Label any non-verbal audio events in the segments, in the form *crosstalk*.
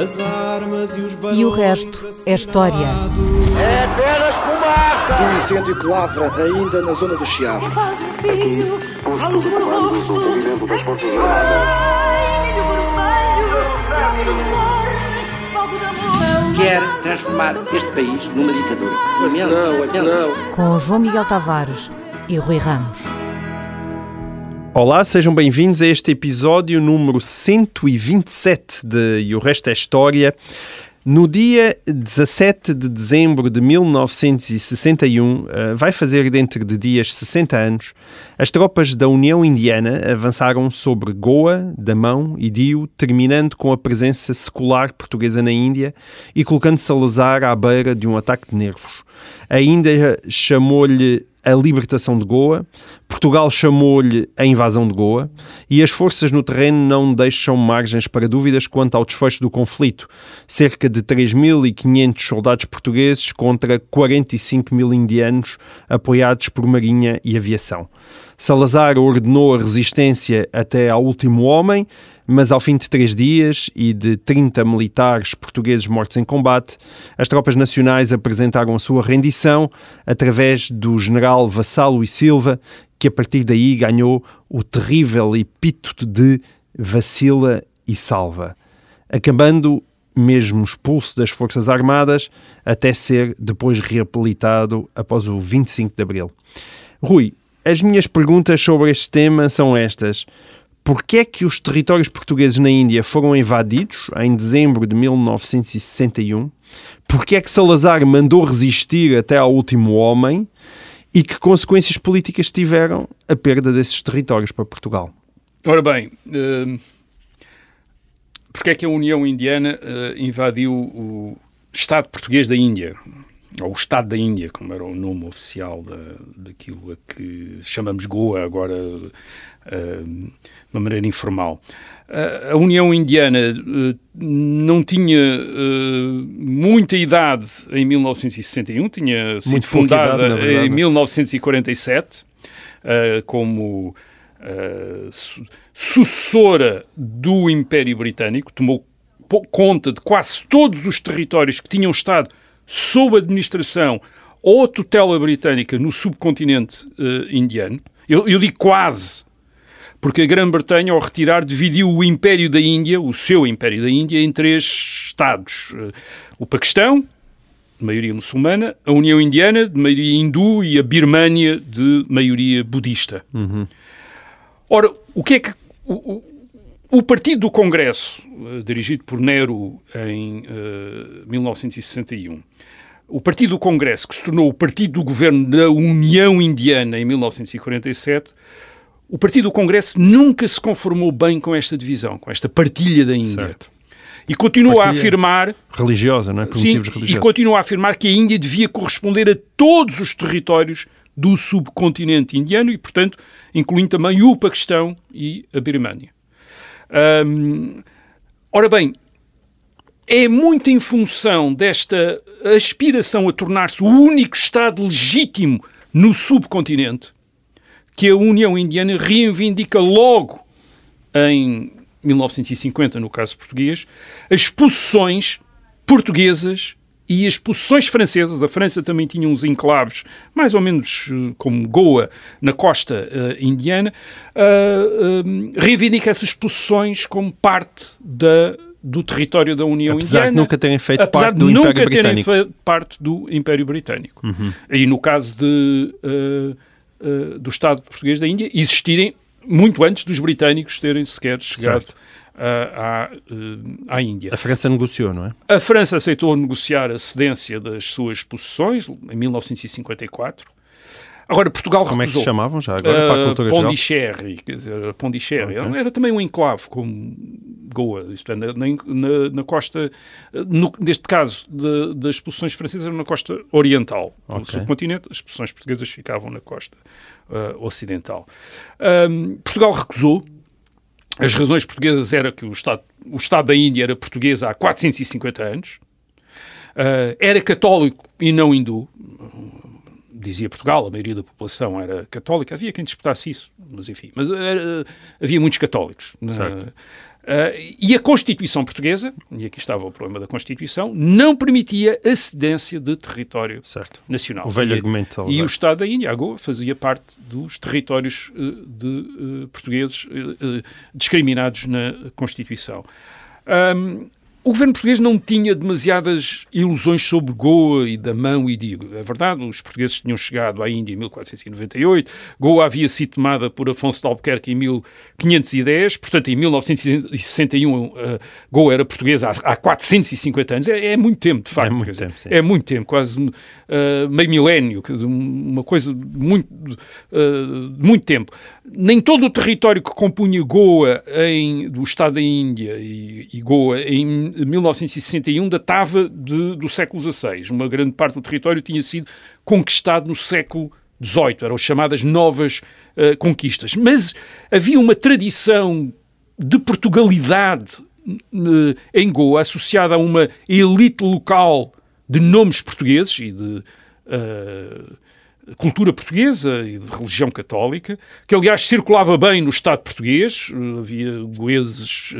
As armas e os E o resto é história. É apenas fumaça! Um incêndio que lavra ainda na zona do Chiado. faz um filho, falo do rosto. Ai, milho vermelho, grave do cor, fogo de amor. Quer transformar este país numa ditadura. Não, não. Com João Miguel Tavares e Rui Ramos. Olá, sejam bem-vindos a este episódio número 127 de E o Resto é História. No dia 17 de dezembro de 1961, eh, vai fazer dentro de dias 60 anos, as tropas da União Indiana avançaram sobre Goa, Damão e Dio, terminando com a presença secular portuguesa na Índia e colocando Salazar à beira de um ataque de nervos. A Índia chamou-lhe a libertação de Goa, Portugal chamou-lhe a invasão de Goa e as forças no terreno não deixam margens para dúvidas quanto ao desfecho do conflito. Cerca de 3.500 soldados portugueses contra 45 mil indianos apoiados por marinha e aviação. Salazar ordenou a resistência até ao último homem, mas ao fim de três dias e de 30 militares portugueses mortos em combate, as tropas nacionais apresentaram a sua rendição através do general Vassalo e Silva, que a partir daí ganhou o terrível epíteto de vacila e salva, acabando mesmo expulso das Forças Armadas até ser depois reabilitado após o 25 de Abril. Rui, as minhas perguntas sobre este tema são estas. Porquê é que os territórios portugueses na Índia foram invadidos em dezembro de 1961? Porquê é que Salazar mandou resistir até ao último homem? E que consequências políticas tiveram a perda desses territórios para Portugal? Ora bem, uh, porque é que a União Indiana eh, invadiu o Estado português da Índia? Ou o Estado da Índia, como era o nome oficial da, daquilo a que chamamos Goa, agora uh, de uma maneira informal. A União Indiana uh, não tinha muita idade em 1961, tinha sido Muito fundada idade, em 1947 como su- sucessora do Império Britânico, tomou conta de quase todos os territórios que tinham estado sob administração ou tutela britânica no subcontinente eh, indiano. Eu, eu digo quase, porque a Grã-Bretanha, ao retirar, dividiu o Império da Índia, o seu Império da Índia, em três estados. Eh, o Paquistão, de maioria muçulmana, a União Indiana, de maioria hindu, e a Birmânia, de maioria budista. Ora, o que é que. O, o- Partido do Congresso, eh, dirigido por Nehru em eh, 1961, o Partido do Congresso, que se tornou o Partido do Governo da União Indiana em 1947, o Partido do Congresso nunca se conformou bem com esta divisão, com esta partilha da Índia. Certo. E continua a Partilha afirmar Religiosa, não é? Por Sim, motivos e religiosos. continua a afirmar que a Índia devia corresponder a todos os territórios do subcontinente indiano e, portanto, incluindo também o Paquistão e a Birmânia. Hum, ora bem, é muito em função desta aspiração a tornar-se o único Estado legítimo no subcontinente que a União Indiana reivindica logo em 1950, no caso português, as possessões portuguesas e as possessões francesas. A França também tinha uns enclaves, mais ou menos eh, como Goa, na costa eh, indiana. ah, hum, reivindica essas possessões como parte da, do território da União Apesar de Indiana. nunca terem feito apesar parte de do nunca Império terem Britânico. Uhum. feito parte do Império Britânico. E no caso de, eh, eh, do Estado português da Índia, existirem muito antes dos britânicos terem sequer chegado à, eh, à Índia. A França negociou, não é? A França aceitou negociar a cedência das suas possessões em 1954. Agora, Portugal Como é que se recusou. chamavam já agora, para a Uh, cultura? Pondicherry, quer dizer, Pondicherry. Ok. Era também um enclave, como Goa, isto é, na, na- na costa, no- neste caso, de- das posições francesas, era na costa oriental do Ok. subcontinente, as posições portuguesas ficavam na costa uh, ocidental. Um, Portugal recusou. As razões portuguesas eram que o Estado, o Estado da Índia era português há 450 anos, Uh, era católico e não hindu, dizia Portugal, a maioria da população era católica, havia quem disputasse isso, mas enfim, mas era- havia muitos católicos. Certo. Uh, e a Constituição portuguesa, e aqui estava o problema da Constituição, não permitia a cedência de território Certo. nacional. O velho e, argumento. E o Estado da Índia, a Goa, fazia parte dos territórios uh, de, uh, portugueses discriminados na Constituição. Um, o governo português não tinha demasiadas ilusões sobre Goa e Damão e Digo. É verdade, os portugueses tinham chegado à Índia em 1498, Goa havia sido tomada por Afonso de Albuquerque em 1510, portanto, em 1961 uh, Goa era portuguesa há, há 450 anos. É, é, muito tempo, de facto. É muito tempo, sim. É muito tempo, quase uh, meio milénio, uma coisa de muito, uh, de muito tempo. Nem todo o território que compunha Goa em, do Estado da Índia e, e Goa em 1961 datava de, do século XVI. Uma grande parte do território tinha sido conquistado no século XVIII, eram as chamadas novas uh, conquistas. Mas havia uma tradição de Portugalidade uh, em Goa associada a uma elite local de nomes portugueses e de uh, cultura portuguesa e de religião católica, que aliás circulava bem no Estado português, havia goeses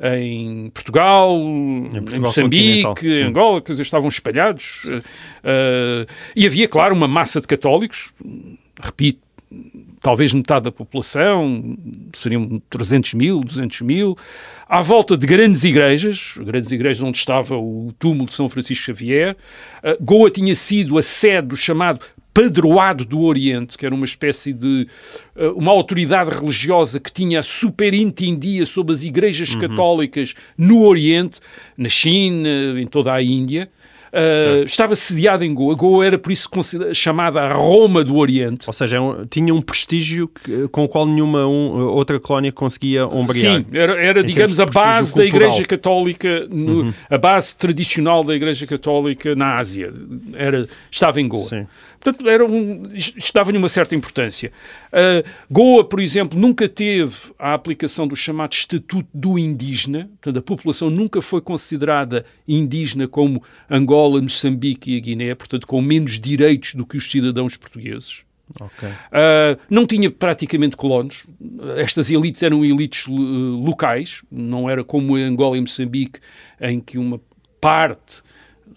em Portugal, em, Portugal em Moçambique, em Angola, quer dizer, estavam espalhados, uh, e havia, claro, uma massa de católicos, repito, talvez metade da população, seriam 300 mil, 200 mil, à volta de grandes igrejas, grandes igrejas onde estava o túmulo de São Francisco Xavier. Uh, Goa tinha sido a sede do chamado Padroado do Oriente, que era uma espécie de uh, uma autoridade religiosa que tinha superintendia sobre as igrejas uhum. católicas no Oriente, na China, em toda a Índia. Uh, estava sediada em Goa. Goa era, por isso, chamada a Roma do Oriente. Ou seja, um, tinha um prestígio que, com o qual nenhuma um, outra colónia conseguia ombrear. Sim, era, era digamos, a base da Igreja Católica, no, uhum. a base tradicional da Igreja Católica na Ásia. Era, estava em Goa. Sim. Portanto, era um, isto dava-lhe uma certa importância. Uh, Goa, por exemplo, nunca teve a aplicação do chamado Estatuto do Indígena, portanto, a população nunca foi considerada indígena como Angola, Moçambique e a Guiné, portanto, com menos direitos do que os cidadãos portugueses. Okay. Uh, não tinha praticamente colonos. Estas elites eram elites uh, locais, não era como em Angola e Moçambique, em que uma parte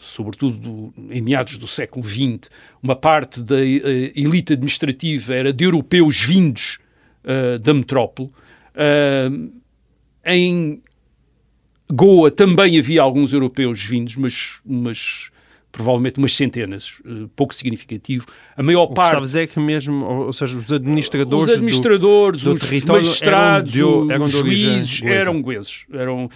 sobretudo em meados do século XX, uma parte da uh, elite administrativa era de europeus vindos uh, da metrópole. Uh, em Goa também havia alguns europeus vindos, mas, mas provavelmente umas centenas, pouco significativo. A maior o parte. Estava a dizer que mesmo, ou seja, os administradores, os, administradores, do, do os território magistrados, eram de, eram de juízes eram goeses. Eram,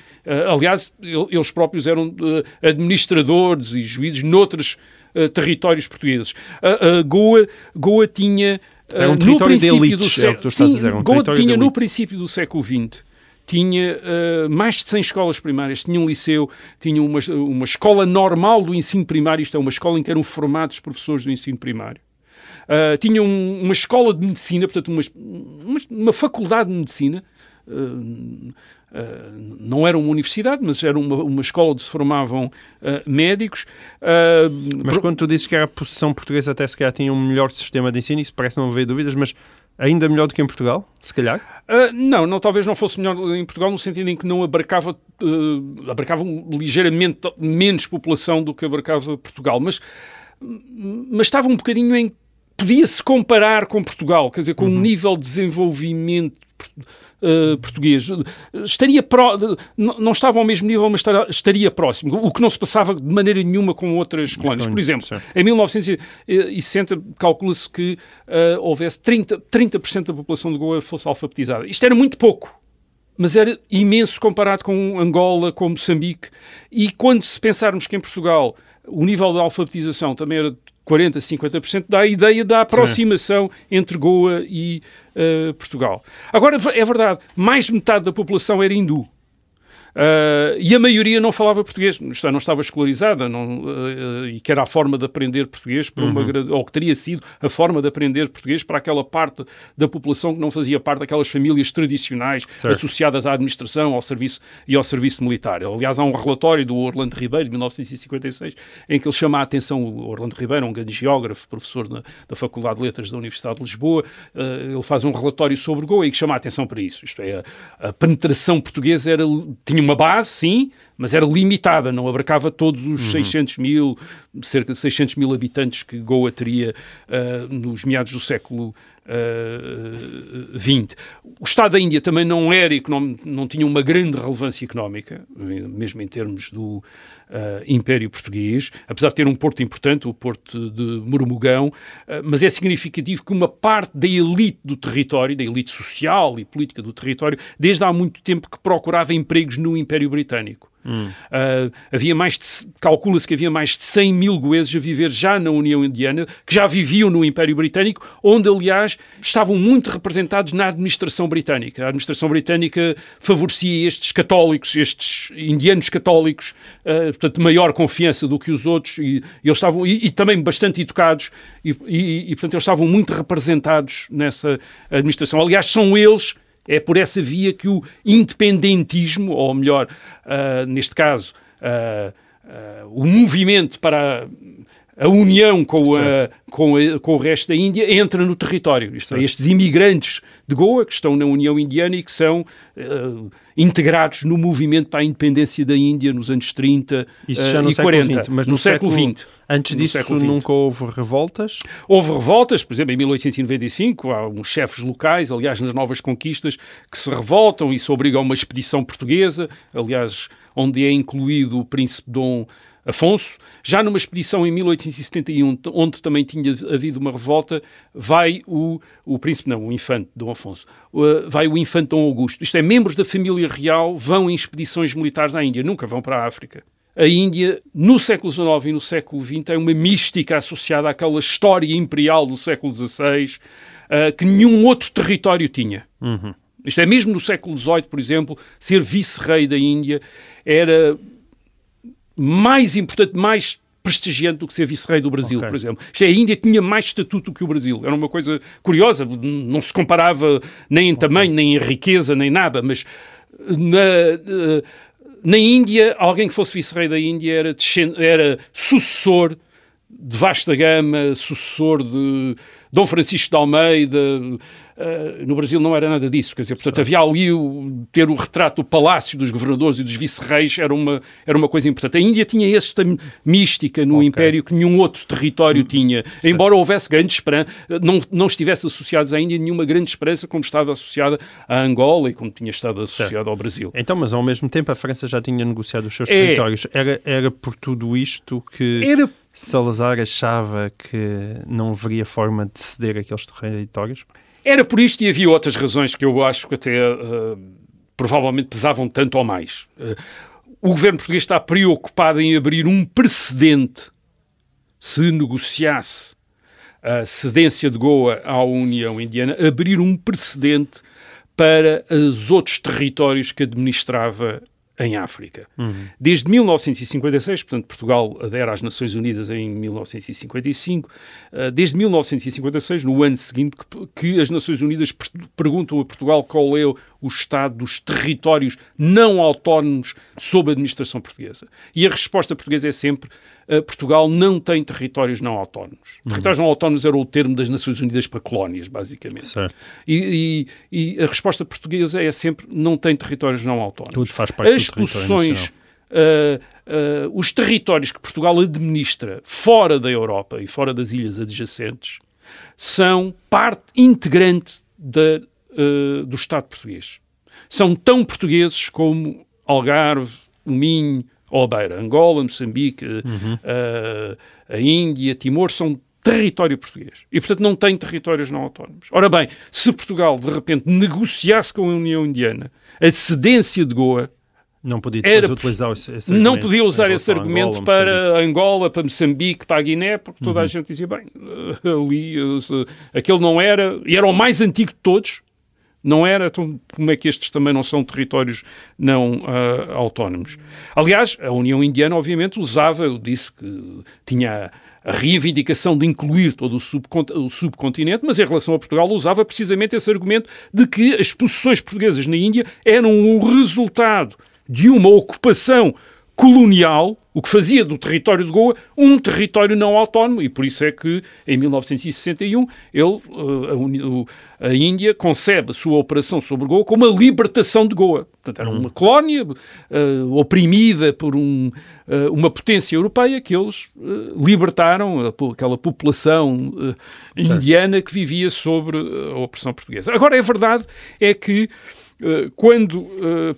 aliás, eles próprios eram uh, administradores e juízes noutros uh, territórios portugueses. Goa, Goa tinha. Era um no princípio do século, é a um Goa tinha no princípio do século XX tinha uh, mais de 100 escolas primárias, tinha um liceu, tinha uma, uma escola normal do ensino primário, isto é, uma escola em que eram formados professores do ensino primário. Uh, tinha um, uma escola de medicina, portanto, uma, uma, uma faculdade de medicina. Uh, não era uma universidade, mas era uma, uma escola onde se formavam médicos. mas quando tu dizes que a posição portuguesa até se calhar tinha um melhor sistema de ensino, isso parece não haver dúvidas, mas Ainda melhor do que em Portugal, se calhar? Uh, não, não, talvez não fosse melhor em Portugal no sentido em que não abarcava, uh, abarcava ligeiramente menos população do que abarcava Portugal, mas, mas estava um bocadinho em... Podia-se comparar com Portugal, quer dizer, com o uhum. um nível de desenvolvimento Uh, português. Estaria pró não estava ao mesmo nível, mas estaria próximo. O que não se passava de maneira nenhuma com outras colónias. Por exemplo, certo. em 1960 calcula-se que uh, houvesse 30%, 30 da população de Goa fosse alfabetizada. Isto era muito pouco. Mas era imenso comparado com Angola, com Moçambique. E quando se pensarmos que em Portugal o nível de alfabetização também era 40%, 50%, dá a ideia da aproximação Sim. entre Goa e uh, Portugal. Agora, é verdade, mais de metade da população era hindu. Uh, e a maioria não falava português, não estava escolarizada, não, uh, e que era a forma de aprender português, para uma, Uhum. ou que teria sido a forma de aprender português para aquela parte da população que não fazia parte daquelas famílias tradicionais Certo. associadas à administração ao serviço, e ao serviço militar. Aliás, há um relatório do Orlando Ribeiro, de 1956, em que ele chama a atenção, o Orlando Ribeiro, um grande geógrafo, professor na- da Faculdade de Letras da Universidade de Lisboa, uh, ele faz um relatório sobre Goa e que chama a atenção para isso. Isto é, a, a penetração portuguesa era, tinha uma base, sim, mas era limitada, não abarcava todos os 600 mil, cerca de 600 mil habitantes que Goa teria uh, nos meados do século XX. O Estado da Índia também não era não tinha uma grande relevância económica, mesmo em termos do eh, Império Português, apesar de ter um porto importante, o porto de Murmugão, eh, mas é significativo que uma parte da elite do território, da elite social e política do território, desde há muito tempo que procurava empregos no Império Britânico. Uh, havia mais calcula-se que havia mais de 100 mil goeses a viver já na União Indiana, que já viviam no Império Britânico, onde, aliás, estavam muito representados na administração britânica. A administração britânica favorecia estes católicos, estes indianos católicos, uh, portanto, maior confiança do que os outros, e, e eles estavam, e, e também bastante educados, e, e, portanto, eles estavam muito representados nessa administração. Aliás, são eles é por essa via que o independentismo, ou melhor, uh, neste caso, uh, uh, o movimento para a, união com, a, com, a, com, o resto da Índia entra no território. Isto é, estes imigrantes de Goa que estão na União Indiana e que são integrados no movimento para a independência da Índia nos anos 30 Isso já no e século 40. XX, mas no, no século século- XX. Antes disso nunca houve revoltas? Houve revoltas, por exemplo, em 1895, há uns chefes locais, aliás, nas Novas Conquistas, que se revoltam e se obrigam a uma expedição portuguesa, aliás, onde é incluído o príncipe Dom Afonso. Já numa expedição em 1871, onde também tinha havido uma revolta, vai o, o príncipe, não, o infante Dom Afonso, uh, vai o infante Dom Augusto. Isto é, membros da família real vão em expedições militares à Índia, nunca vão para a África. A Índia, no século XIX e no século XX, tem uma mística associada àquela história imperial do século XVI uh, que nenhum outro território tinha. Isto é, mesmo no século XVIII, por exemplo, ser vice-rei da Índia era mais importante, mais prestigiante do que ser vice-rei do Brasil, Ok. por exemplo. Isto é, a Índia tinha mais estatuto que o Brasil. Era uma coisa curiosa, não se comparava nem em tamanho, nem em riqueza, nem nada, mas na, na Índia, alguém que fosse vice-rei da Índia era, era sucessor de vasta gama, sucessor de Dom Francisco de Almeida. eh, no Brasil não era nada disso. Quer dizer, portanto, havia ali o, ter o retrato do palácio dos governadores e dos vice-reis era uma, era uma coisa importante. A Índia tinha esta mística no Ok. Império que nenhum outro território tinha. Embora houvesse grande esperança, não, não estivesse associados à Índia nenhuma grande esperança como estava associada à Angola e como tinha estado associada ao Brasil. Então, mas ao mesmo tempo a França já tinha negociado os seus É. territórios. Era, era por tudo isto que Era Salazar achava que não haveria forma de ceder aqueles territórios? Era por isto e havia outras razões que eu acho que até eh, provavelmente pesavam tanto ou mais. Eh, o governo português está preocupado em abrir um precedente se negociasse a cedência de Goa à União Indiana, abrir um precedente para os outros territórios que administrava em África. Desde 1956, portanto, Portugal adere às Nações Unidas em 1955, eh, desde 1956, no ano seguinte, que, que as Nações Unidas per- perguntam a Portugal qual é o estado dos territórios não autónomos sob a administração portuguesa. E a resposta portuguesa é sempre eh, Portugal não tem territórios não autónomos. Territórios não autónomos era o termo das Nações Unidas para colónias, basicamente. E, e- e a resposta portuguesa é sempre não tem territórios não autónomos. Tudo faz parte As do posições, ah, ah, os territórios que Portugal administra fora da Europa e fora das ilhas adjacentes são parte integrante da, ah, do Estado português. São tão portugueses como Algarve, o Minho ou a Beira. Angola, Moçambique, ah, a Índia, Timor são território português. E, portanto, não tem territórios não autónomos. Ora bem, se Portugal, de repente, negociasse com a União Indiana a cedência de Goa, Não podia Era- utilizar esse, esse não podia usar esse argumento Angola, para Angola, para Moçambique, para a Guiné, porque toda a gente dizia, bem, eh, *laughs* ali, eh, se- aquele não era, e era o mais antigo de todos, Não era, então como é que estes também não são territórios não uh, autónomos? Aliás, a União Indiana, obviamente, usava, eu disse que tinha a reivindicação de incluir todo o, subcont o subcontinente, mas em relação a Portugal usava precisamente esse argumento de que as posições portuguesas na Índia eram o resultado de uma ocupação colonial, o que fazia do território de Goa um território não autónomo, e por isso é que em 1961 ele, eh, a, a Índia concebe a sua operação sobre Goa como a libertação de Goa. Portanto, era uma colónia uh, oprimida por um, uh, uma potência europeia que eles uh, libertaram aquela população indiana que vivia sobre a opressão portuguesa. Agora, é verdade é que quando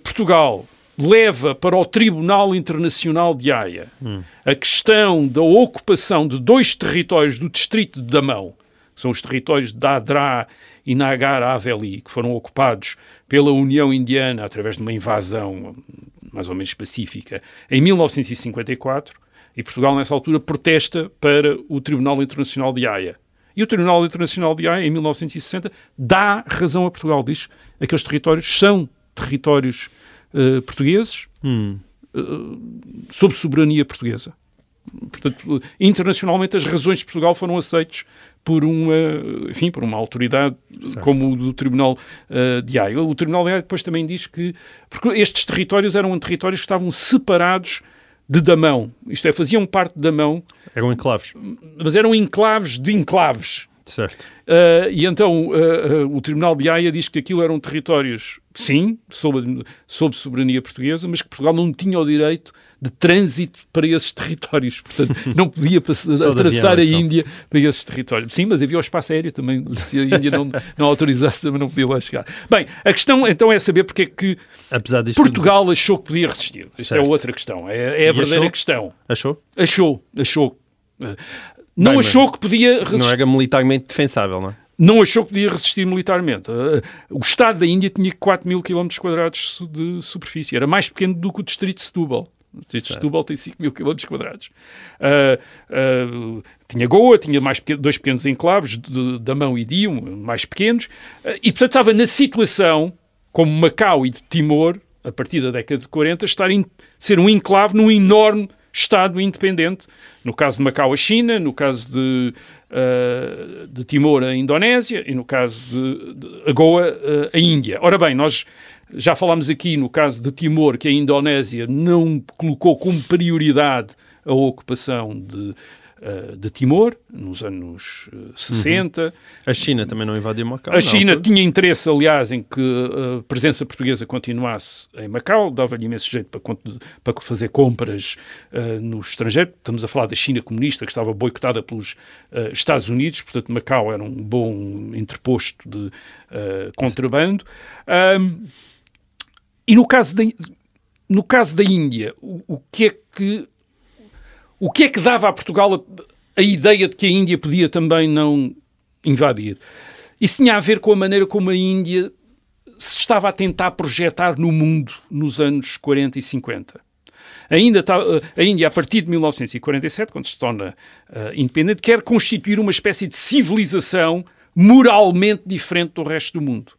Portugal leva para o Tribunal Internacional de Haia hum. a questão da ocupação de dois territórios do distrito de Damão, que são os territórios de Dadra e Nagar Haveli, que foram ocupados pela União Indiana através de uma invasão mais ou menos específica em 1954, e Portugal nessa altura protesta para o Tribunal Internacional de Haia. E o Tribunal Internacional de Haia, em 1960, dá razão a Portugal, diz que aqueles territórios são territórios uh, portugueses hum. uh, sob soberania portuguesa. Portanto, internacionalmente as razões de Portugal foram aceitas por uma, enfim, por uma autoridade certo. como o do Tribunal uh, de Haia. O Tribunal de Haia depois também diz que porque estes territórios eram territórios que estavam separados de Damão. Isto é, faziam parte de Damão. Eram enclaves. Mas eram enclaves de enclaves. Certo. Uh, e então uh, uh, o Tribunal de Haia diz que aquilo eram territórios, sim, sob, sob soberania portuguesa, mas que Portugal não tinha o direito de trânsito para esses *laughs* territórios. Portanto, não podia *laughs* atravessar a então. Índia para esses territórios. Sim, mas havia o espaço aéreo também. *laughs* Se a Índia não, não autorizasse, também não podia lá chegar. Bem, a questão então é saber porque é que Portugal achou que podia resistir. Isto é outra questão. É, é a verdadeira achou? questão. Achou? Achou, achou. Não Bem, achou que podia resistir. Não era militarmente defensável, não é? Não achou que podia resistir militarmente. Uh, o Estado da Índia tinha 4 mil quilómetros quadrados de superfície. Era mais pequeno do que o distrito de Setúbal. O distrito de Setúbal tem 5 mil quilómetros quadrados. Uh, uh, tinha Goa, tinha mais pequeno, dois pequenos enclaves, de Damão e Dio, mais pequenos, e portanto estava na situação, como Macau e de Timor, a partir da década de 40, estar in, ser um enclave num enorme Estado independente. No caso de Macau, a China, no caso de, uh, de Timor, a Indonésia e no caso de, de Goa, uh, a Índia. Ora bem, nós já falámos aqui no caso de Timor que a Indonésia não colocou como prioridade a ocupação de uh, de Timor, nos anos uh, 60. Uhum. A China também não invadiu Macau? A China tinha interesse, aliás, em que uh, a presença portuguesa continuasse em Macau, dava-lhe imenso jeito para, para fazer compras uh, no estrangeiro. Estamos a falar da China comunista, que estava boicotada pelos Estados Unidos, portanto, Macau era um bom interposto de contrabando. Um, e no caso da, no caso da Índia, o, o que é que o que é que dava a Portugal a, a ideia de que a Índia podia também não invadir? Isso tinha a ver com a maneira como a Índia se estava a tentar projetar no mundo nos anos 40 e 50. Ainda a Índia, a partir de 1947, quando se torna uh, independente, quer constituir uma espécie de civilização moralmente diferente do resto do mundo.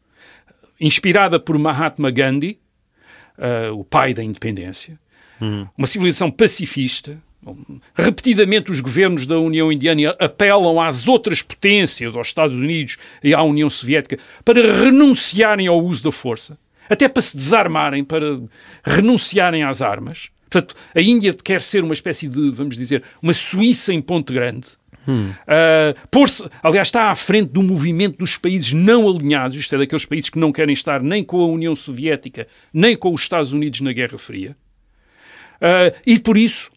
Inspirada por Mahatma Gandhi, uh, o pai da independência, hum. uma civilização pacifista, Repetidamente, os governos da União Indiana apelam às outras potências, aos Estados Unidos e à União Soviética, para renunciarem ao uso da força, até para se desarmarem, para renunciarem às armas. Portanto, a Índia quer ser uma espécie de, vamos dizer, uma Suíça em Ponte Grande. Hum. Uh, aliás, está à frente do movimento dos países não alinhados, isto é, daqueles países que não querem estar nem com a União Soviética, nem com os Estados Unidos na Guerra Fria. Uh, e por isso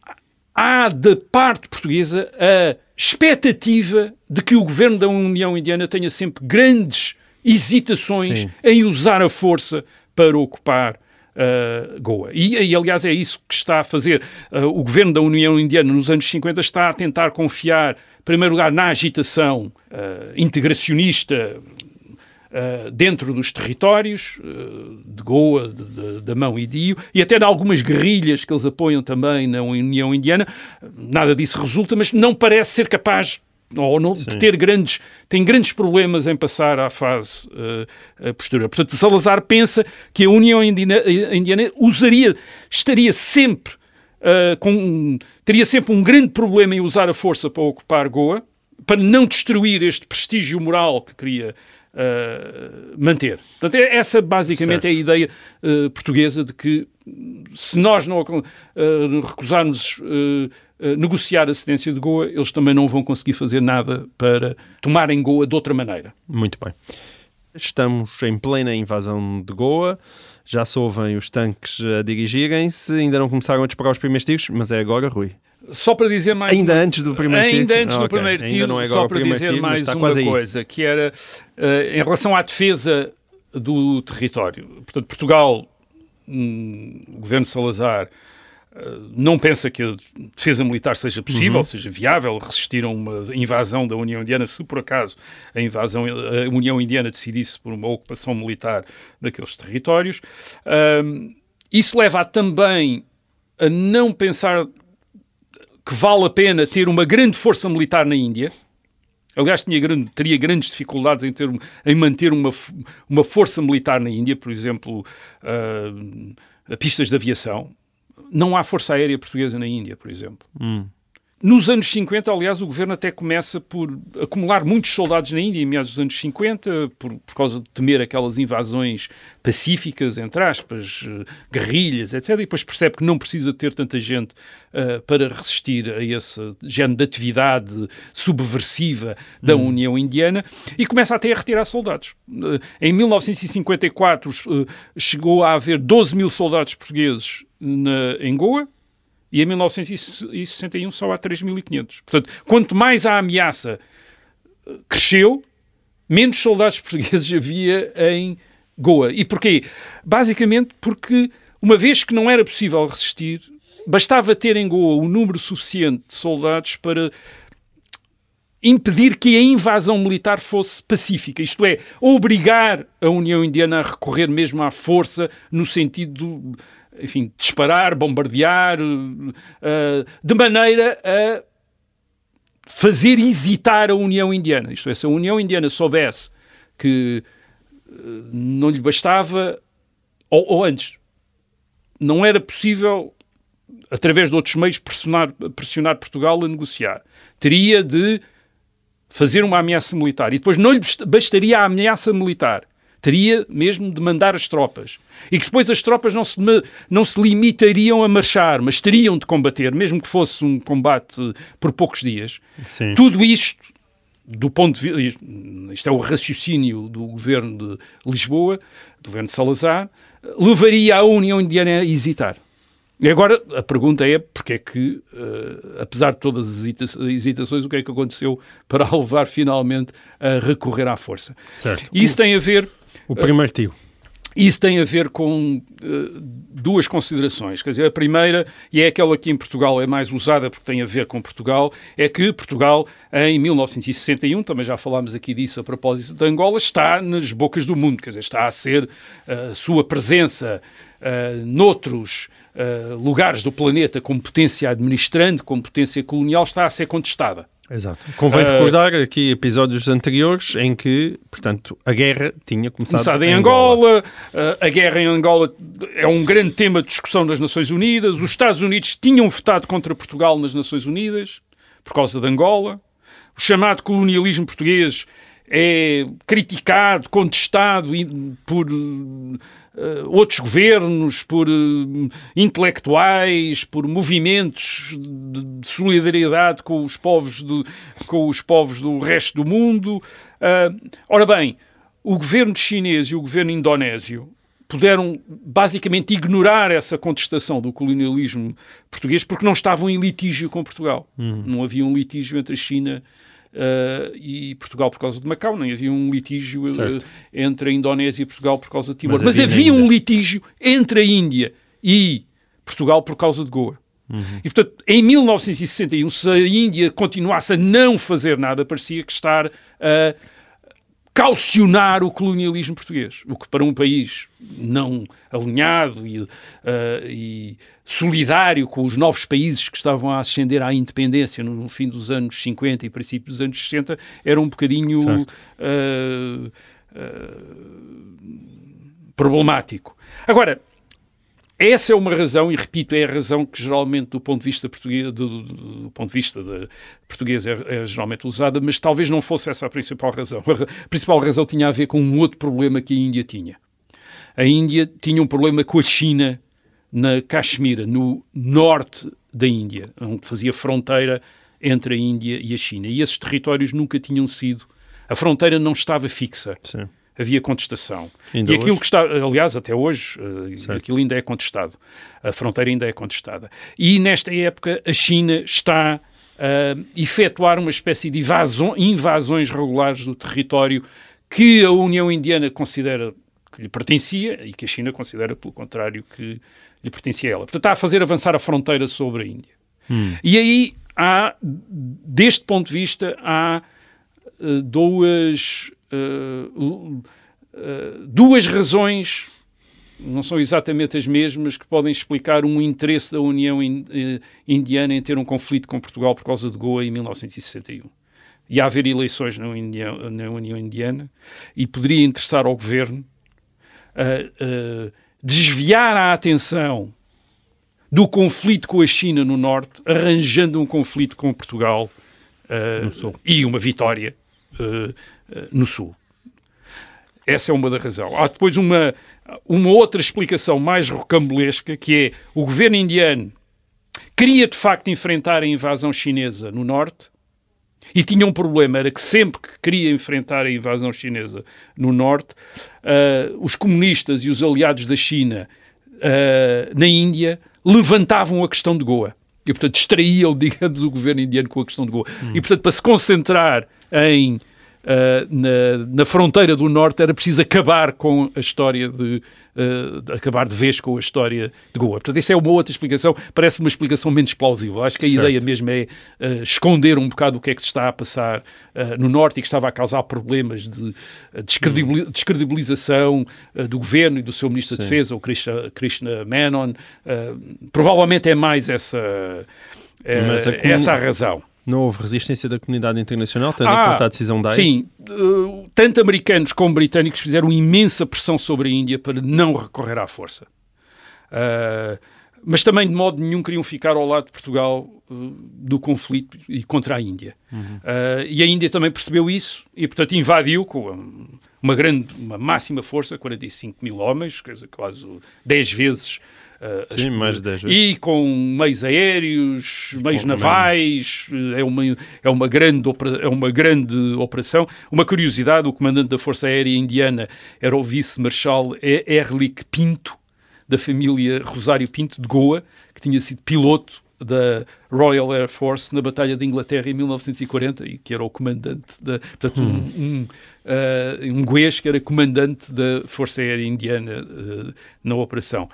há da parte portuguesa a expectativa de que o governo da União Indiana tenha sempre grandes hesitações Sim. em usar a força para ocupar uh, Goa. E, e, aliás, é isso que está a fazer uh, o governo da União Indiana nos anos 50, está a tentar confiar, em primeiro lugar, na agitação uh, integracionista Uh, dentro dos territórios uh, de Goa, da Mão e Dio, e até de algumas guerrilhas que eles apoiam também na União Indiana. Nada disso resulta, mas não parece ser capaz ou não, de ter grandes, tem grandes problemas em passar à fase uh, posterior. Portanto, Salazar pensa que a União Indiana, Indiana usaria, estaria sempre uh, com, teria sempre um grande problema em usar a força para ocupar Goa, para não destruir este prestígio moral que queria uh, manter. Portanto, é, essa basicamente certo. é a ideia uh, portuguesa de que se nós não uh, recusarmos negociar a cedência de Goa, eles também não vão conseguir fazer nada para tomarem Goa de outra maneira. Muito bem. Estamos em plena invasão de Goa já se ouvem os tanques a dirigirem-se, ainda não começaram a disparar os primeiros tiros, mas é agora, Rui. Só para dizer mais. Ainda uma... antes do primeiro tiro? Ainda antes do okay. primeiro tiro, é só para dizer tiro, mais uma coisa, que era uh, em relação à defesa do território. Portanto, Portugal, hum, o governo Salazar, não pensa que a defesa militar seja possível, uhum. seja viável, resistir a uma invasão da União Indiana, se por acaso a invasão, a União Indiana decidisse por uma ocupação militar daqueles territórios. Um, isso leva a, também a não pensar que vale a pena ter uma grande força militar na Índia. Aliás, grande, teria grandes dificuldades em, ter, em manter uma, uma força militar na Índia, por exemplo, uh, pistas de aviação não há força aérea portuguesa na Índia, por exemplo. Hum. Nos anos 50, aliás, o governo até começa por acumular muitos soldados na Índia, em meados dos anos 50, por, por causa de temer aquelas invasões pacíficas, entre aspas, eh, guerrilhas, etc. E depois percebe que não precisa ter tanta gente uh, para resistir a esse género de atividade subversiva da hum. União Indiana e começa até a retirar soldados. Uh, em 1954 uh, chegou a haver 12 mil soldados portugueses na, em Goa, e em 1961 só há 3.500. Portanto, quanto mais a ameaça eh, cresceu, menos soldados *laughs* portugueses havia em Goa. E porquê? Basicamente porque, uma vez que não era possível resistir, bastava ter em Goa o número suficiente de soldados para impedir que a invasão militar fosse pacífica, isto é, obrigar a União Indiana a recorrer mesmo à força no sentido enfim, disparar, bombardear, uh, de maneira a fazer hesitar a União Indiana. Isto é, se a União Indiana soubesse que uh, não lhe bastava, ou, ou, antes, não era possível, através de outros meios, pressionar, pressionar Portugal a negociar. Teria de fazer uma ameaça militar. E depois não lhe bastaria a ameaça militar teria mesmo de mandar as tropas. E que depois as tropas não se, não se limitariam a marchar, mas teriam de combater, mesmo que fosse um combate por poucos dias. Sim. Tudo isto, do ponto de vista. Isto é o raciocínio do governo de Lisboa, do governo de Salazar, levaria a União Indiana a hesitar. E agora a pergunta é porque é que, uh, apesar de todas as hesitações, o que é que aconteceu para a *laughs* levar finalmente a recorrer à força? Certo. Isso tem a ver o primeiro tio. Isso tem a ver com uh, duas considerações. Quer dizer, a primeira, e é aquela que em Portugal é mais usada porque tem a ver com Portugal, é que Portugal, em 1961, também já falámos aqui disso a propósito de Angola, está nas bocas do mundo. Quer dizer, está a ser uh, a sua presença uh, noutros lugares do planeta como potência administrante, como potência colonial, está a ser contestada. Exato. Convém uh, recordar aqui episódios anteriores em que, portanto, a guerra tinha começado, começado em, Angola. Angola. Uh, a guerra em Angola é um grande tema de discussão das Nações Unidas. Os Estados Unidos tinham votado contra Portugal nas Nações Unidas por causa de Angola. O chamado colonialismo português é criticado, contestado por uh, outros governos, por uh, intelectuais, por movimentos de, de, solidariedade com os povos do, com os povos do resto do mundo. Uh, ora bem, o governo chinês e o governo indonésio puderam basicamente ignorar essa contestação do colonialismo português porque não estavam em litígio com Portugal. Uhum. Não havia um litígio entre a China Uh, e Portugal por causa de Macau, nem havia um litígio uh, entre a Indonésia e Portugal por causa de Timor. Mas, Mas havia, havia um litígio entre a Índia e Portugal por causa de Goa. Uhum. E, portanto, em 1961, se a Índia continuasse a não fazer nada, parecia que estar a caucionar o colonialismo português, o que para um país não alinhado e, uh, e, solidário com os novos países que estavam a ascender à independência no fim dos anos 50 e princípio dos anos 60 era um bocadinho uh, uh, problemático. Agora, essa é uma razão, e repito, é a razão que geralmente, do ponto de vista português, do, do, do ponto de vista de, português, é, é, geralmente usada, mas talvez não fosse essa a principal razão. *laughs* A principal razão tinha a ver com um outro problema que a Índia tinha. A Índia tinha um problema com a China na Caxemira, no norte da Índia, onde fazia fronteira entre a Índia e a China. E esses territórios nunca tinham sido. A fronteira não estava fixa. Sim havia contestação. Ainda e aquilo hoje? que está, aliás, até hoje, uh, aquilo ainda é contestado. A fronteira ainda é contestada. E nesta época a China está a efetuar uma espécie de invasão, invasões regulares do território que a União Indiana considera que lhe pertencia e que a China considera, pelo contrário, que lhe pertencia a ela. Portanto, está a fazer avançar a fronteira sobre a Índia. E aí há, deste ponto de vista, há uh, duas uh, uh, duas razões, não são exatamente as mesmas, que podem explicar um interesse da União Indiana em ter um conflito com Portugal por causa de Goa em 1961. Ia haver eleições na União, na União Indiana e poderia interessar ao governo uh, desviar a atenção do conflito com a China no norte, arranjando um conflito com Portugal e uma vitória uh, uh, no Sul. Essa é uma da razão. Há depois uma, uma outra explicação mais rocambolesca, que é o governo indiano queria de facto enfrentar a invasão chinesa no norte e tinha um problema, era que sempre que queria enfrentar a invasão chinesa no norte, uh, os comunistas e os aliados da China na Índia levantavam a questão de Goa. E, portanto, distraíam, *laughs* digamos, o governo indiano com a questão de Goa. Hum. E, portanto, para se concentrar em Uh, na, na, fronteira do Norte era preciso acabar com a história de. Uh, acabar de vez com a história de Goa. Portanto, essa é uma outra explicação, parece uma explicação menos plausível. Acho que a certo. ideia mesmo é uh, esconder um bocado o que é que se está a passar no Norte e que estava a causar problemas de descredibil descredibilização do governo e do seu Ministro Sim. da Defesa, o Krishna, Krishna Menon. provavelmente é mais essa, essa a razão. Não houve resistência da comunidade internacional, tendo ah, em conta a decisão da Sim, uh, tanto americanos como britânicos fizeram imensa pressão sobre a Índia para não recorrer à força. Uh, mas também de modo nenhum queriam ficar ao lado de Portugal uh, do conflito e contra a Índia. Uhum. e a Índia também percebeu isso e, portanto, invadiu com uma grande, uma máxima força, 45 mil homens, quase 10 vezes Uh, Sim, mais de 10 vezes. E com meios aéreos, e meios navais, é uma, é, uma grande é uma grande operação. Uma curiosidade, o comandante da Força Aérea Indiana era o vice-marshal Erlich Pinto, da família Rosário Pinto, de Goa, que tinha sido piloto da Royal Air Force na Batalha de Inglaterra em 1940 e que era o comandante da. Portanto, hum. um, um, uh, um goês que era comandante da Força Aérea Indiana uh, na operação.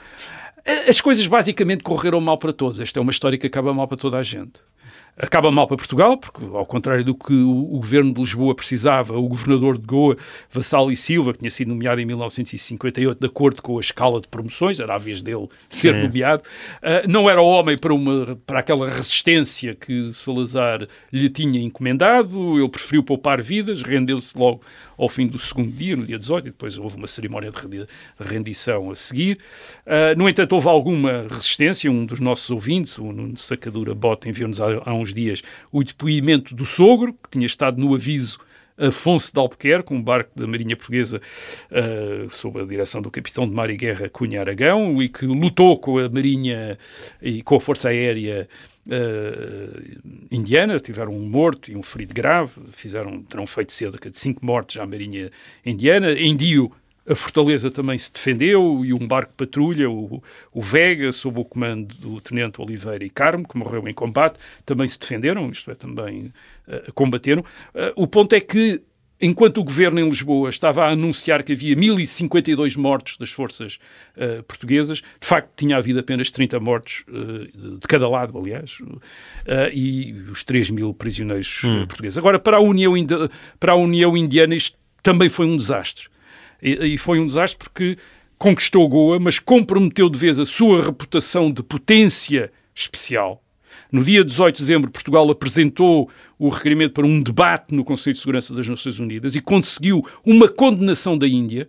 As coisas basicamente correram mal para todos. Esta é uma história que acaba mal para toda a gente. Acaba mal para Portugal, porque, ao contrário do que o, o governo de Lisboa precisava, o governador de Goa, Vassal e Silva, que tinha sido nomeado em 1958 de acordo com a escala de promoções, era a vez dele ser Sim. nomeado, uh, não era homem para, uma, para aquela resistência que Salazar lhe tinha encomendado, ele preferiu poupar vidas, rendeu-se logo ao fim do segundo dia, no dia 18, e depois houve uma cerimónia de rendição a seguir. Uh, no entanto, houve alguma resistência. Um dos nossos ouvintes, o Nuno Sacadura Bota, enviou-nos há, há uns dias o depoimento do sogro, que tinha estado no aviso Afonso de Albuquerque, um barco da Marinha Portuguesa uh, sob a direção do capitão de mar e guerra Cunha Aragão e que lutou com a Marinha e com a Força Aérea uh, indiana, tiveram um morto e um ferido grave, fizeram, terão feito cerca de cinco mortes à Marinha Indiana. Em Dio, a Fortaleza também se defendeu e um barco patrulha, o, o Vega, sob o comando do Tenente Oliveira e Carmo, que morreu em combate, também se defenderam, isto é, também uh, combateram. Uh, o ponto é que enquanto o governo em Lisboa estava a anunciar que havia 1052 mortos das forças uh, portuguesas, de facto tinha havido apenas 30 mortos de cada lado, aliás, e os 3 mil prisioneiros hum. portugueses. Agora, para a, União para a União Indiana, isto também foi um desastre. E, e foi um desastre porque conquistou Goa, mas comprometeu de vez a sua reputação de potência especial. No dia 18 de dezembro, Portugal apresentou o requerimento para um debate no Conselho de Segurança das Nações Unidas e conseguiu uma condenação da Índia.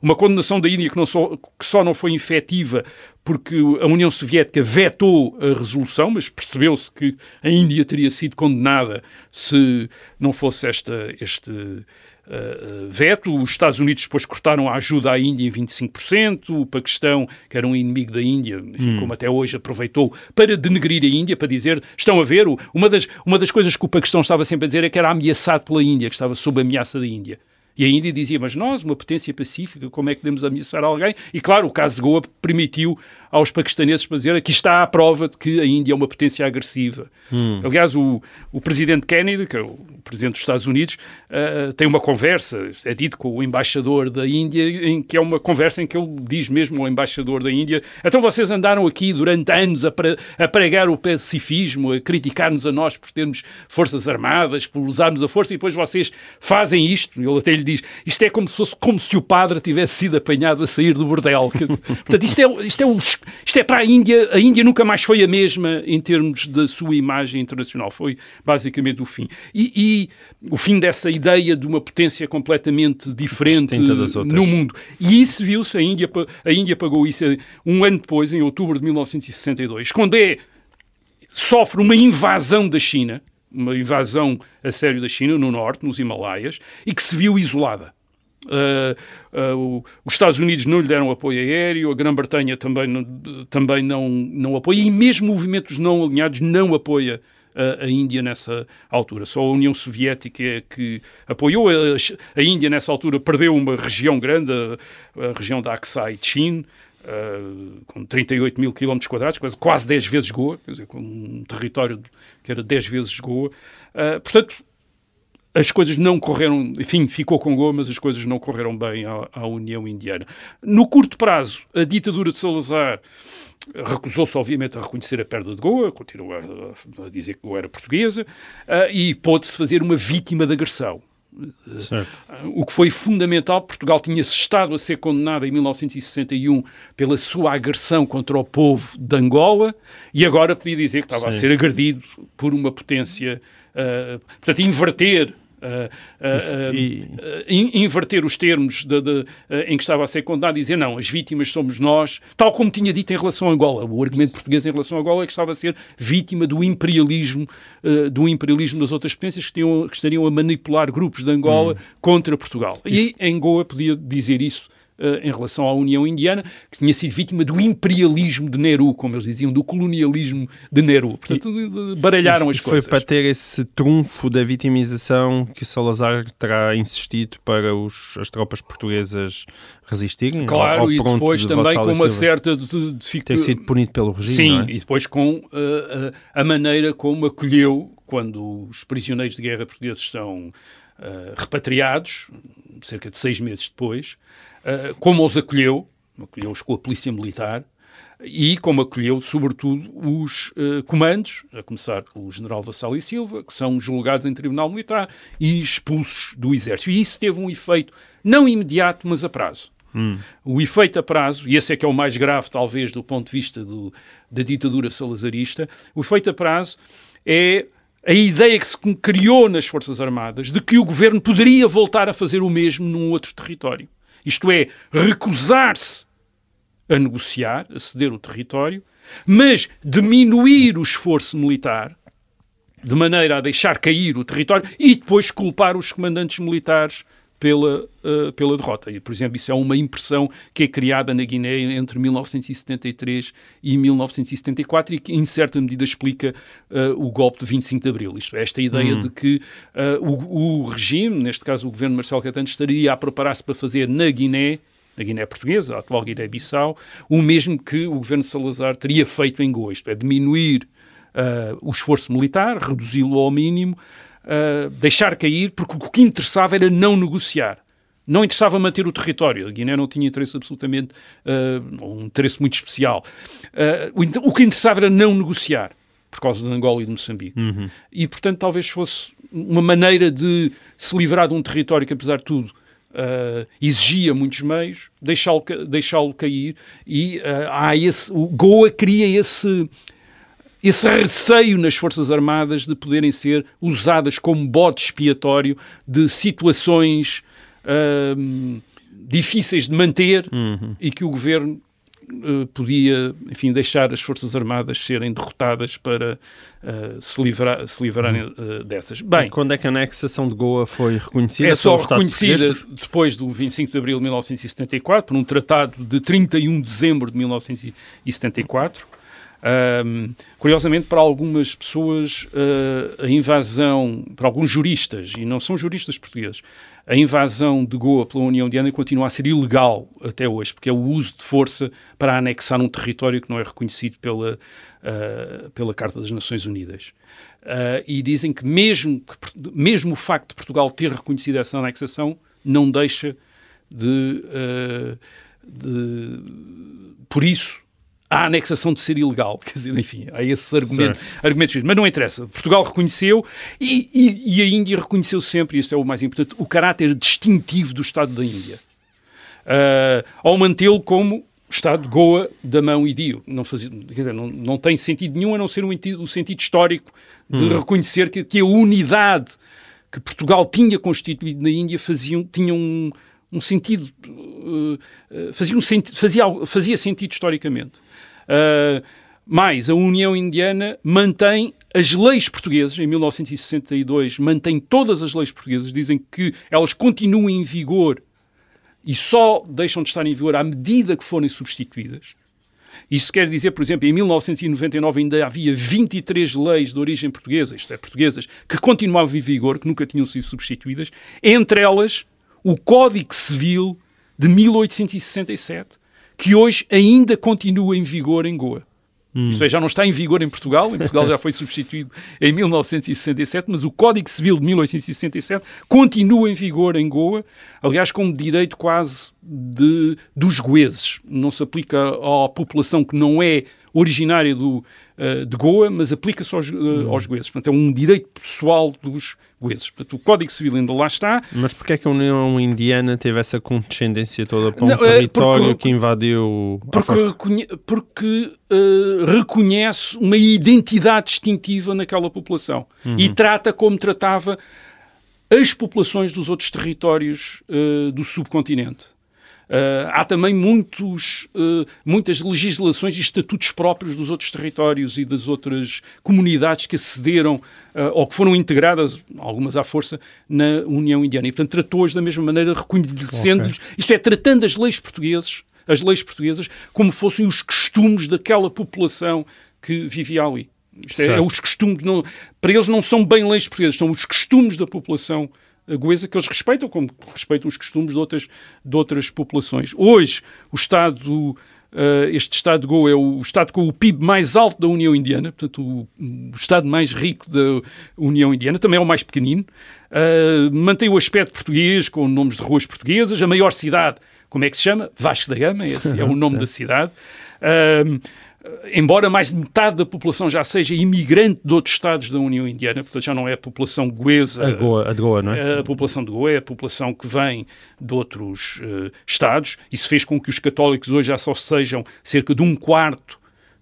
Uma condenação da Índia que, só, que só não foi efetiva porque a União Soviética vetou a resolução, mas percebeu-se que a Índia teria sido condenada se não fosse esta, este uh, veto. Os Estados Unidos depois cortaram a ajuda à Índia em 25%. O Paquistão, que era um inimigo da Índia, enfim, hum. como até hoje, aproveitou para denegrir a Índia, para dizer, estão a ver, uma das, uma das coisas que o Paquistão estava sempre a dizer é que era ameaçado pela Índia, que estava sob ameaça da Índia. E a Índia dizia, mas nós, uma potência pacífica, como é que podemos ameaçar alguém? E claro, o caso de Goa permitiu aos paquistaneses para dizer aqui está a prova de que a Índia é uma potência agressiva. Hum. Aliás, o, o presidente Kennedy, que é o presidente dos Estados Unidos, uh, tem uma conversa, é dito com o embaixador da Índia, em que é uma conversa em que ele diz mesmo ao embaixador da Índia: então vocês andaram aqui durante anos a, pre, a pregar o pacifismo, a criticar-nos a nós por termos forças armadas, por usarmos a força, e depois vocês fazem isto. Ele até lhe diz: isto é como se fosse como se o padre tivesse sido apanhado a sair do bordel. *laughs* Portanto, isto é, isto é um isto é para a Índia, a Índia nunca mais foi a mesma em termos da sua imagem internacional, foi basicamente o fim. E, e o fim dessa ideia de uma potência completamente diferente no mundo. E isso viu-se, a Índia, a Índia pagou isso um ano depois, em outubro de 1962, quando é, sofre uma invasão da China, uma invasão a sério da China, no norte, nos Himalaias, e que se viu isolada. Uh, uh, os Estados Unidos não lhe deram apoio aéreo, a Grã-Bretanha também, não, também não, não apoia, e mesmo movimentos não alinhados não apoia a, Índia nessa altura. Só a União Soviética é que apoiou. A, Índia, nessa altura, perdeu uma região grande, a, a região da Aksai Chin, Uh, com 38 mil quilómetros quadrados, quase, quase 10 vezes Goa, quer dizer, com um território que era 10 vezes Goa. Uh, portanto, as coisas não correram, enfim, ficou com Goa, mas as coisas não correram bem à, à União Indiana. No curto prazo, a ditadura de Salazar recusou-se, obviamente, a reconhecer a perda de Goa, continuou a, a dizer que Goa era portuguesa, uh, e pôde-se fazer uma vítima de agressão. Certo. O que foi fundamental, Portugal tinha-se estado a ser condenado em 1961 pela sua agressão contra o povo de Angola e agora podia dizer que estava Sim. a ser agredido por uma potência. Uh, portanto, inverter Uh, uh, uh, inverter os termos de, de, em que estava a ser condenado e dizer não, as vítimas somos nós, tal como tinha dito em relação a Angola. O argumento português em relação a Angola é que estava a ser vítima do imperialismo, do imperialismo das outras potências que, tinham, que, estariam a manipular grupos de Angola hum. contra Portugal. E em Goa podia dizer isso em relação à União Indiana, que tinha sido vítima do imperialismo de Nehru, como eles diziam, do colonialismo de Nehru. Portanto, e, baralharam as foi coisas. Foi para ter esse trunfo da vitimização que Salazar terá insistido para os, as tropas portuguesas resistirem? Claro, ao, ao e depois de também com uma certa... De, de, ter sido punido pelo regime, Sim, é? e depois com uh, uh, a maneira como acolheu quando os prisioneiros de guerra portugueses são uh, repatriados, cerca de seis meses depois, uh, como os acolheu, acolheu-os com a polícia militar, e como acolheu, sobretudo, os uh, comandos, a começar pelo general Vassal e Silva, que são julgados em tribunal militar e expulsos do exército. E isso teve um efeito não imediato, mas a prazo. Hum. O efeito a prazo, e esse é que é o mais grave, talvez, do ponto de vista do, da ditadura salazarista, o efeito a prazo é a ideia que se criou nas Forças Armadas de que o governo poderia voltar a fazer o mesmo num outro território. Isto é, recusar-se a negociar, a ceder o território, mas diminuir o esforço militar de maneira a deixar cair o território e depois culpar os comandantes militares pela, uh, pela derrota. E, por exemplo, isso é uma impressão que é criada na Guiné entre 1973 e 1974 e que, em certa medida, explica uh, o golpe de 25 de Abril. Isto é, esta ideia hum. de que uh, o, o, regime, neste caso o governo de Marcelo Caetano, estaria a preparar-se para fazer na Guiné na Guiné Portuguesa, a atual Guiné-Bissau, o mesmo que o governo de Salazar teria feito em Goa, isto é, diminuir o esforço militar, reduzi-lo ao mínimo, uh, deixar cair, porque o que interessava era não negociar. Não interessava manter o território. A Guiné não tinha interesse absolutamente, uh, um interesse muito especial. Uh, o, que interessava era não negociar, por causa de Angola e de Moçambique. Uhum. E, portanto, talvez fosse uma maneira de se livrar de um território que, apesar de tudo, uh, exigia muitos meios, deixá-lo deixá cair e há esse, o Goa cria esse, esse receio nas Forças Armadas de poderem ser usadas como bode expiatório de situações uh, difíceis de manter Uhum. e que o governo uh, podia, enfim, deixar as Forças Armadas serem derrotadas para uh, se, livrar, se livrarem uh, dessas. Bem, E quando é que a anexação de Goa foi reconhecida? é só reconhecida português? depois do 25 de abril de 1974, por um tratado de 31 de dezembro de 1974. Ahm, curiosamente, para algumas pessoas, ah, a invasão, para alguns juristas, e não são juristas portugueses, a invasão de Goa pela União Indiana continua a ser ilegal até hoje, porque é o uso de força para anexar um território que não é reconhecido pela, ah, pela Carta das Nações Unidas. Ah, e dizem que mesmo, que mesmo o facto de Portugal ter reconhecido essa anexação não deixa de, de por isso a anexação de ser ilegal. *laughs* Quer dizer, enfim, há esses argumentos, argumentos. Mas não interessa. Portugal reconheceu e, e- e a Índia reconheceu sempre, e isto é o mais importante, o caráter distintivo do Estado da Índia. Ah, ao mantê-lo como Estado Goa, da mão e Dio. Não, fazia, quer dizer, não, não tem sentido nenhum a não ser o, enti- o sentido histórico de reconhecer que, que a unidade que Portugal tinha constituído na Índia faziam, tinha um, um sentido, uh, uh, fazia, um senti fazia, fazia sentido historicamente. Uh, mais, a União Indiana mantém as leis portuguesas, em 1962, mantém todas as leis portuguesas, dizem que elas continuam em vigor e só deixam de estar em vigor à medida que forem substituídas. Isso quer dizer, por exemplo, em 1999 ainda havia 23 leis de origem portuguesa, isto é, portuguesas, que continuavam em vigor, que nunca tinham sido substituídas, entre elas o Código Civil de 1867, que hoje ainda continua em vigor em Goa. Isto é, já não está em vigor em Portugal, em Portugal já foi substituído em 1967, mas o Código Civil de 1867 continua em vigor em Goa, aliás, como direito quase de, dos goeses. Não se aplica à população que não é originária do, eh, de Goa, mas aplica-se aos, eh, aos goeses. Portanto, é um direito pessoal dos goeses. Portanto, o Código Civil ainda lá está, Mas porquê é que a União Indiana teve essa condescendência toda para um Não, é território porque- que invadiu Porque, reconhe- porque, eh, reconhece uma identidade distintiva naquela população e trata como tratava as populações dos outros territórios do subcontinente. Eh, há também muitos, eh, muitas legislações e estatutos próprios dos outros territórios e das outras comunidades que acederam eh, ou que foram integradas, algumas à força, na União Indiana. E, portanto, tratou-as da mesma maneira, reconhecendo-lhes, isto é, tratando as leis portuguesas, as leis portuguesas como fossem os costumes daquela população que vivia ali. Isto é, é os costumes, não, para eles não são bem leis portuguesas, são os costumes da população eh, goesa que eles respeitam, como respeitam os costumes de outras, de outras populações. Hoje, o Estado, eh, este Estado de Goa é o Estado com o PIB mais alto da União Indiana, portanto, o, o Estado mais rico da União Indiana, também é o mais pequenino. Eh, mantém o aspecto português, com nomes de ruas portuguesas, a maior cidade, como é que se chama? Vasco da Gama, esse é o nome *laughs* da cidade. Ahm, embora mais de metade da população já seja imigrante de outros estados da União Indiana, portanto já não é a população goesa, A, Goa, a de Goa, não é? a população de Goa é a população que vem de outros eh, estados. Isso fez com que os católicos hoje já só sejam cerca de um quarto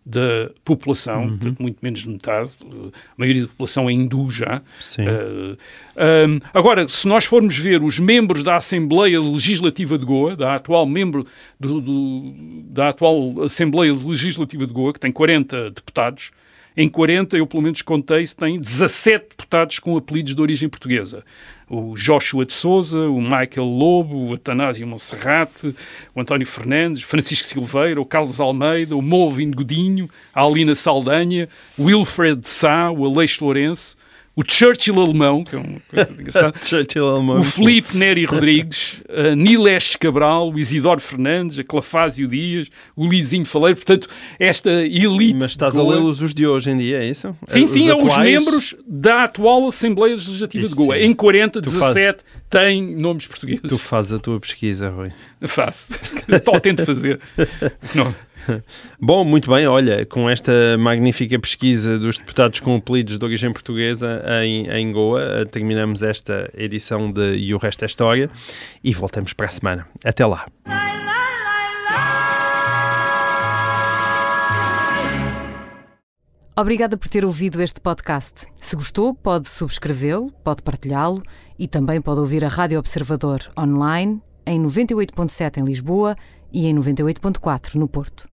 da população, portanto, muito menos de metade. A maioria da população é hindu já. Sim. Eh, ahm, agora, se nós formos ver os membros da Assembleia Legislativa de Goa, da atual membro do- do- da atual Assembleia Legislativa de Goa, que tem 40 deputados, em 40, eu pelo menos contei, se tem 17 deputados com apelidos de origem portuguesa. O Joshua de Souza, o Michael Lobo, o Atanásio Monserrate, o António Fernandes, Francisco Silveira, o Carlos Almeida, o Molvin Godinho, a Alina Saldanha, o Wilfred Sá, o Aleixo Lourenço, o Churchill alemão, que é uma coisa *laughs* engraçada, alemão. o Felipe Neri Rodrigues, a Niles Cabral, o Isidoro Fernandes, a Clafásio Dias, o Lizinho Faleiro, portanto, esta elite. Mas estás a lê-los os de hoje em dia, é isso? Sim, Os sim, é os atuais? membros da atual Assembleia Legislativa Isso de Goa. sim. Em 40, Tu faz- 17 têm nomes Tu portugueses. fazes a tua pesquisa, Rui. Faço. *laughs* Tento fazer. *laughs* Não. *laughs* Bom, muito bem, olha, com esta magnífica pesquisa dos deputados com apelidos de origem portuguesa em, em Goa, terminamos esta edição de E o Resto é História e voltamos para a semana. Até lá. Obrigada por ter ouvido este podcast. Se gostou, pode subscrevê-lo, pode partilhá-lo e também pode ouvir a Rádio Observador online em 98.7 em Lisboa e em 98.4 no Porto.